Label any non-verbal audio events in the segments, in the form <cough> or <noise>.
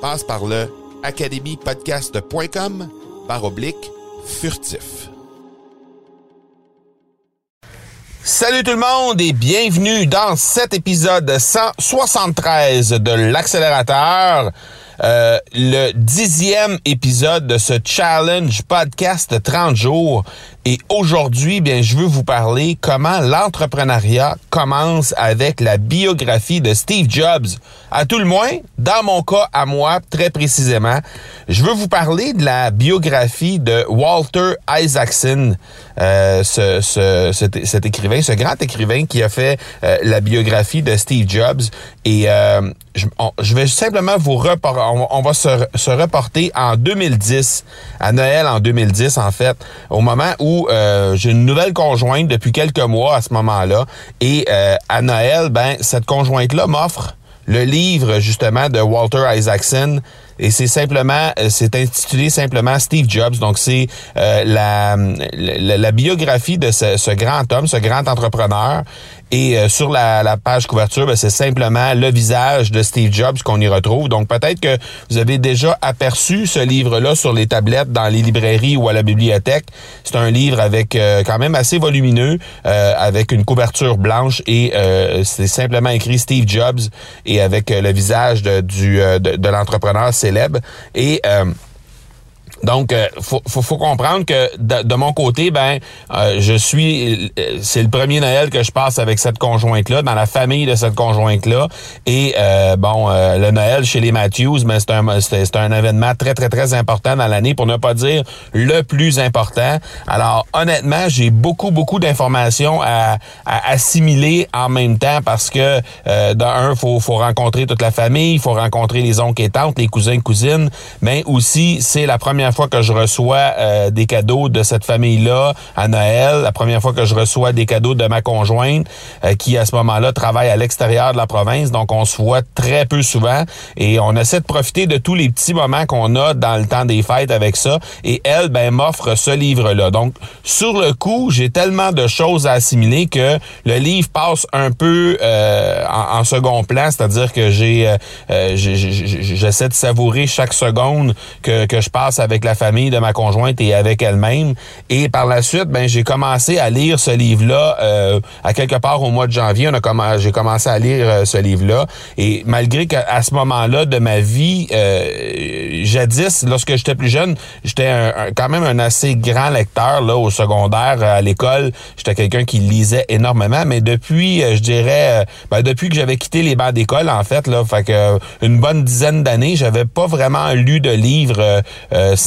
Passe par le academypodcast.com par oblique furtif. Salut tout le monde et bienvenue dans cet épisode 173 de l'accélérateur. Euh, le dixième épisode de ce challenge podcast de 30 jours. Et aujourd'hui, bien, je veux vous parler comment l'entrepreneuriat commence avec la biographie de Steve Jobs. À tout le moins, dans mon cas, à moi, très précisément, je veux vous parler de la biographie de Walter Isaacson, euh, ce, ce, cet, écrivain, ce grand écrivain qui a fait euh, la biographie de Steve Jobs. Et euh, je, je, vais simplement vous reporter, on, on, va se, se reporter en 2010, à Noël en 2010 en fait, au moment où euh, j'ai une nouvelle conjointe depuis quelques mois à ce moment-là. Et euh, à Noël, ben cette conjointe-là m'offre le livre justement de Walter Isaacson. Et c'est simplement euh, c'est intitulé simplement Steve Jobs. Donc c'est la, biographie de ce, grand homme ce grand entrepreneur et euh, sur la, la, page couverture, ben, c'est simplement le visage de Steve Jobs qu'on y retrouve. Donc peut-être que vous avez déjà aperçu ce livre-là sur les tablettes dans les librairies ou à la bibliothèque. C'est un livre avec euh, quand même assez volumineux, euh, avec une couverture blanche et c'est simplement écrit Steve Jobs et avec le visage de, du, de, de l'entrepreneur célèbre. Et donc, euh, faut, faut, comprendre que de, mon côté, ben, euh, je suis, euh, c'est le premier Noël que je passe avec cette conjointe-là, dans la famille de cette conjointe-là. Et bon, le Noël chez les Matthews, mais c'est un, c'est, un événement très très très important dans l'année, pour ne pas dire le plus important. Alors, honnêtement, j'ai beaucoup beaucoup d'informations à, à, assimiler en même temps parce que d'un, faut, faut rencontrer toute la famille, il faut rencontrer les oncles et tantes, les cousins cousines, mais aussi c'est la première fois que je reçois euh, des cadeaux de cette famille-là à Noël, la première fois que je reçois des cadeaux de ma conjointe euh, qui à ce moment-là travaille à l'extérieur de la province, donc on se voit très peu souvent et on essaie de profiter de tous les petits moments qu'on a dans le temps des fêtes avec ça. Et elle ben m'offre ce livre-là. Donc sur le coup, j'ai tellement de choses à assimiler que le livre passe un peu euh, en, second plan, c'est-à-dire que j'ai j'essaie de savourer chaque seconde que, que je passe avec la famille de ma conjointe et avec elle-même. Et par la suite, ben j'ai commencé à lire ce livre-là euh, à quelque part au mois de janvier. On a j'ai commencé à lire euh, ce livre-là. Et malgré qu'à ce moment-là de ma vie, euh, jadis, lorsque j'étais plus jeune, j'étais quand même un assez grand lecteur là au secondaire, à l'école. J'étais quelqu'un qui lisait énormément. Mais depuis, je dirais, ben, depuis que j'avais quitté les bancs d'école, en fait, là, fait que une bonne dizaine d'années, j'avais pas vraiment lu de livres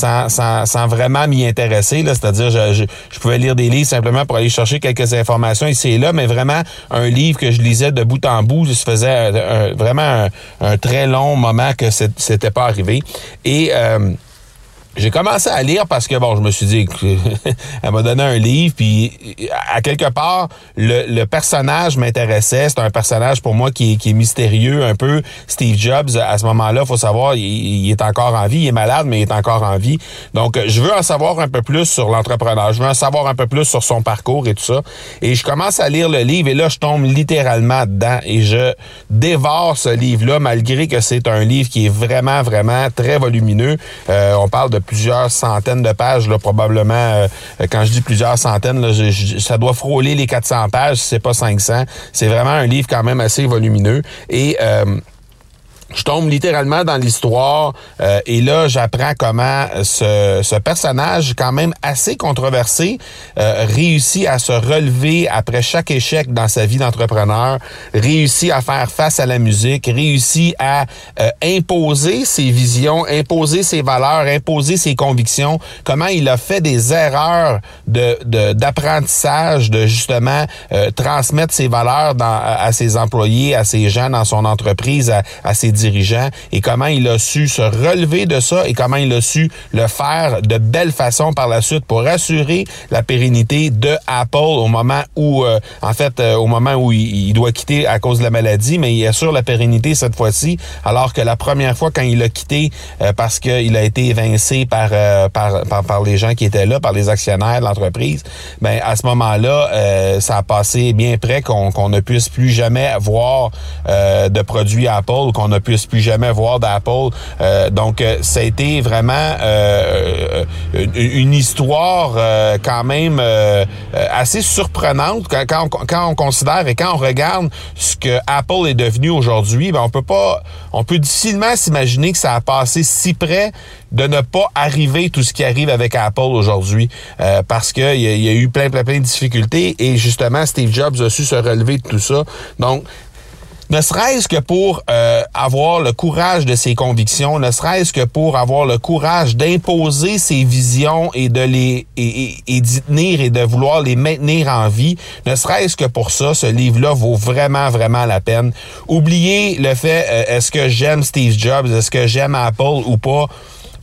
sans, vraiment m'y intéresser. C'est-à-dire, je, je, pouvais lire des livres simplement pour aller chercher quelques informations ici et là, mais vraiment un livre que je lisais de bout en bout, ça faisait vraiment un, très long moment que c'était pas arrivé. Et euh, j'ai commencé à lire parce que bon, je me suis dit <laughs> elle m'a donné un livre puis à quelque part le, personnage m'intéressait, c'est un personnage pour moi qui, qui, est mystérieux un peu Steve Jobs. À ce moment-là, faut savoir il, est encore en vie, il est malade mais il est encore en vie. Donc je veux en savoir un peu plus sur l'entrepreneur, je veux en savoir un peu plus sur son parcours et tout ça. Et je commence à lire le livre et là je tombe littéralement dedans et je dévore ce livre-là malgré que c'est un livre qui est vraiment vraiment très volumineux. Euh, on parle de plusieurs centaines de pages, là, probablement. Euh, quand je dis plusieurs centaines, ça doit frôler les 400 pages, si c'est pas 500. C'est vraiment un livre quand même assez volumineux. Et euh, je tombe littéralement dans l'histoire euh, et là j'apprends comment ce, ce, personnage quand même assez controversé euh, réussit à se relever après chaque échec dans sa vie d'entrepreneur, réussit à faire face à la musique, réussit à euh, imposer ses visions, imposer ses valeurs, imposer ses convictions, comment il a fait des erreurs de d'apprentissage, de, justement transmettre ses valeurs dans, à, ses employés, à ses gens dans son entreprise, à, à ses et comment il a su se relever de ça et comment il a su le faire de belle façon par la suite pour assurer la pérennité de Apple au moment où, euh, en fait, euh, au moment où il, doit quitter à cause de la maladie, mais il assure la pérennité cette fois-ci, alors que la première fois quand il a quitté euh, parce qu'il a été évincé par, par, par, les gens qui étaient là, par les actionnaires de l'entreprise, ben à ce moment-là, ça a passé bien près qu'on ne puisse plus jamais voir de produits Apple, qu'on ne puisse plus jamais voir d'Apple. Euh, donc, euh, ça a été vraiment euh, une histoire quand même assez surprenante quand, on, considère et quand on regarde ce que Apple est devenu aujourd'hui. Ben, on peut pas, on peut difficilement s'imaginer que ça a passé si près de ne pas arriver tout ce qui arrive avec Apple aujourd'hui parce qu'il y, y, a eu plein, plein, plein de difficultés et justement Steve Jobs a su se relever de tout ça. Donc, ne serait-ce que pour euh, avoir le courage de ses convictions, ne serait-ce que pour avoir le courage d'imposer ses visions et de les et, et, d'y tenir et de vouloir les maintenir en vie, ne serait-ce que pour ça, ce livre-là vaut vraiment, vraiment la peine. Oubliez le fait, euh, est-ce que j'aime Steve Jobs, est-ce que j'aime Apple ou pas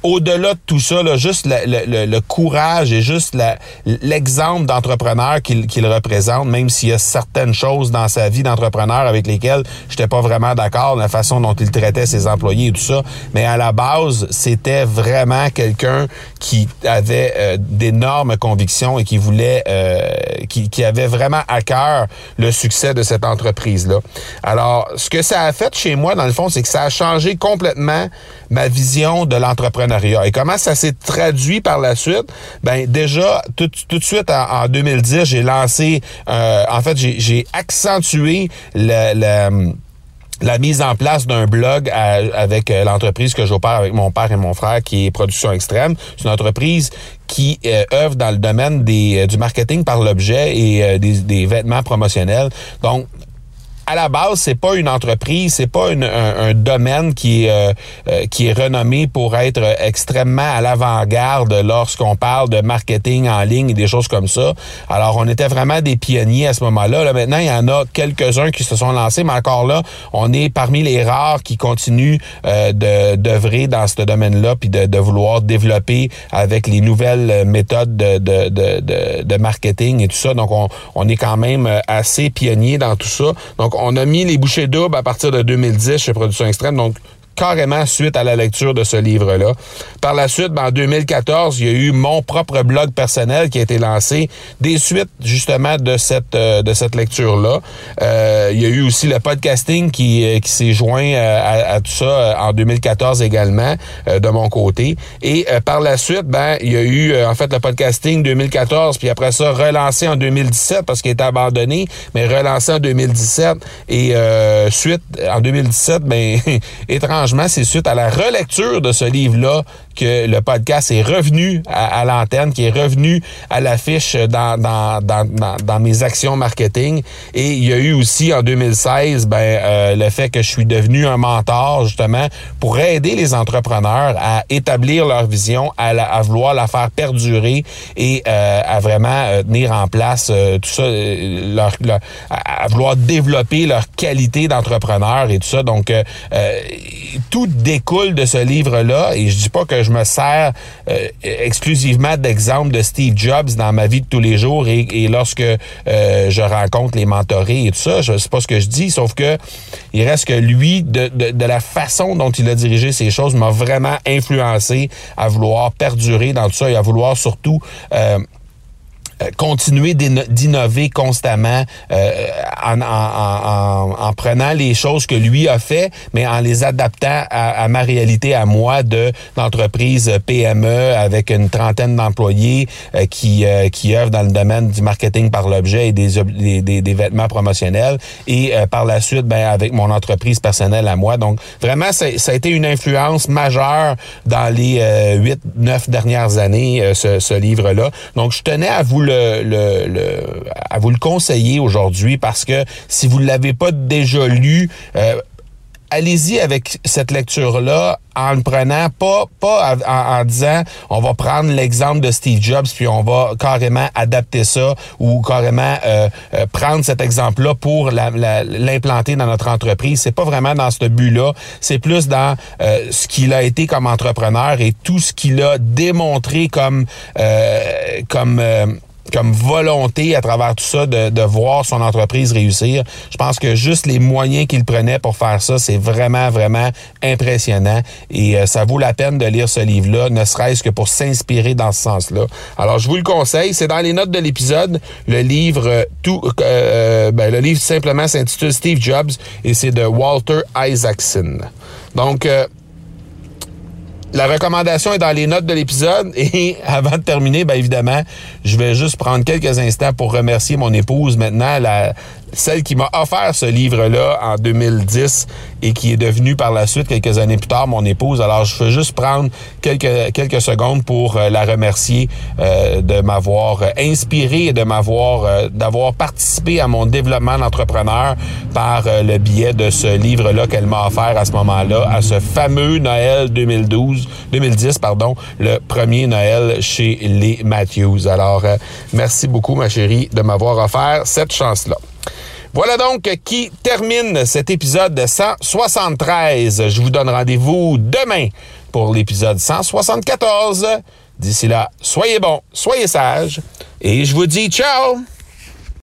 au-delà de tout ça, là, juste le, courage et juste l'exemple d'entrepreneur qu'il représente, même s'il y a certaines choses dans sa vie d'entrepreneur avec lesquelles j'étais pas vraiment d'accord, la façon dont il traitait ses employés et tout ça. Mais à la base, c'était vraiment quelqu'un qui avait euh, d'énormes convictions et qui voulait, euh, qui, qui avait vraiment à cœur le succès de cette entreprise-là. Alors, ce que ça a fait chez moi, dans le fond, c'est que ça a changé complètement ma vision de l'entrepreneuriat. Et comment ça s'est traduit par la suite? Ben déjà, tout, tout de suite en, 2010, j'ai lancé, euh, en fait, j'ai accentué la mise en place d'un blog avec euh, l'entreprise que j'opère avec mon père et mon frère qui est Production Extrême. C'est une entreprise qui euh, œuvre dans le domaine des, du marketing par l'objet et des, des, vêtements promotionnels. Donc, à la base, c'est pas une entreprise, c'est pas un, domaine qui est euh, euh, qui est renommé pour être extrêmement à l'avant-garde lorsqu'on parle de marketing en ligne et des choses comme ça. Alors, on était vraiment des pionniers à ce moment-là. Là, maintenant, il y en a quelques-uns qui se sont lancés, mais encore là, on est parmi les rares qui continuent euh, d'œuvrer dans ce domaine-là, puis de, de, vouloir développer avec les nouvelles méthodes de, de, de, de marketing et tout ça. Donc, on, on est quand même assez pionniers dans tout ça. Donc, on a mis les bouchées doubles à partir de 2010 chez Production Extrême. Donc, carrément suite à la lecture de ce livre-là. Par la suite, ben, en 2014, il y a eu mon propre blog personnel qui a été lancé des suites justement de cette euh, de cette lecture-là. Euh, il y a eu aussi le podcasting qui, euh, qui s'est joint à, à, tout ça en 2014 également de mon côté. Et par la suite, ben il y a eu en fait le podcasting 2014, puis après ça relancé en 2017 parce qu'il était abandonné, mais relancé en 2017 et suite en 2017, ben <laughs> étrange c'est suite à la relecture de ce livre-là que le podcast est revenu à, l'antenne, qui est revenu à l'affiche dans, dans, dans, dans, mes actions marketing. Et il y a eu aussi en 2016 ben, euh, le fait que je suis devenu un mentor justement pour aider les entrepreneurs à établir leur vision, à, à vouloir la faire perdurer et euh, à vraiment euh, tenir en place tout ça, leur, à, vouloir développer leur qualité d'entrepreneur et tout ça. Donc, tout découle de ce livre-là. Et je dis pas que je me sers euh, exclusivement d'exemples de Steve Jobs dans ma vie de tous les jours et, lorsque euh, je rencontre les mentorés et tout ça. Je sais pas ce que je dis, sauf que il reste que lui, de, de, la façon dont il a dirigé ces choses, m'a vraiment influencé à vouloir perdurer dans tout ça et à vouloir surtout euh, continuer d'innover constamment euh, en, en, en, en, prenant les choses que lui a fait, mais en les adaptant à, à ma réalité, à moi, de d'entreprise PME avec une trentaine d'employés euh, qui euh, qui œuvrent dans le domaine du marketing par l'objet et des, des, des, vêtements promotionnels, et euh, par la suite, ben avec mon entreprise personnelle à moi. Donc vraiment, ça, ça a été une influence majeure dans les huit, neuf dernières années, ce, ce livre-là. Donc je tenais à vous le le, à vous le conseiller aujourd'hui parce que si vous ne l'avez pas déjà lu, euh, allez-y avec cette lecture-là en le prenant, pas, pas en, disant on va prendre l'exemple de Steve Jobs puis on va carrément adapter ça ou carrément euh, euh, prendre cet exemple-là pour l'implanter dans notre entreprise. C'est pas vraiment dans ce but-là. C'est plus dans euh, ce qu'il a été comme entrepreneur et tout ce qu'il a démontré comme comme comme volonté à travers tout ça de, voir son entreprise réussir. Je pense que juste les moyens qu'il prenait pour faire ça, c'est vraiment, vraiment impressionnant. Et euh, ça vaut la peine de lire ce livre-là, ne serait-ce que pour s'inspirer dans ce sens-là. Alors, je vous le conseille. C'est dans les notes de l'épisode. Le livre, euh, tout, euh, ben, le livre simplement s'intitule Steve Jobs et c'est de Walter Isaacson. Donc, la recommandation est dans les notes de l'épisode <laughs> et avant de terminer, bien évidemment, je vais juste prendre quelques instants pour remercier mon épouse maintenant, celle qui m'a offert ce livre-là en 2010 et qui est devenue par la suite, quelques années plus tard, mon épouse. Alors, je veux juste prendre quelques, quelques secondes pour euh, la remercier euh, de m'avoir inspiré et de m'avoir, euh, d'avoir participé à mon développement d'entrepreneur par le biais de ce livre-là qu'elle m'a offert à ce moment-là, à ce fameux Noël 2012, 2010, pardon, le premier Noël chez les Matthews. Alors, merci beaucoup, ma chérie, de m'avoir offert cette chance-là. Voilà donc qui termine cet épisode 173. Je vous donne rendez-vous demain pour l'épisode 174. D'ici là, soyez bons, soyez sages et je vous dis ciao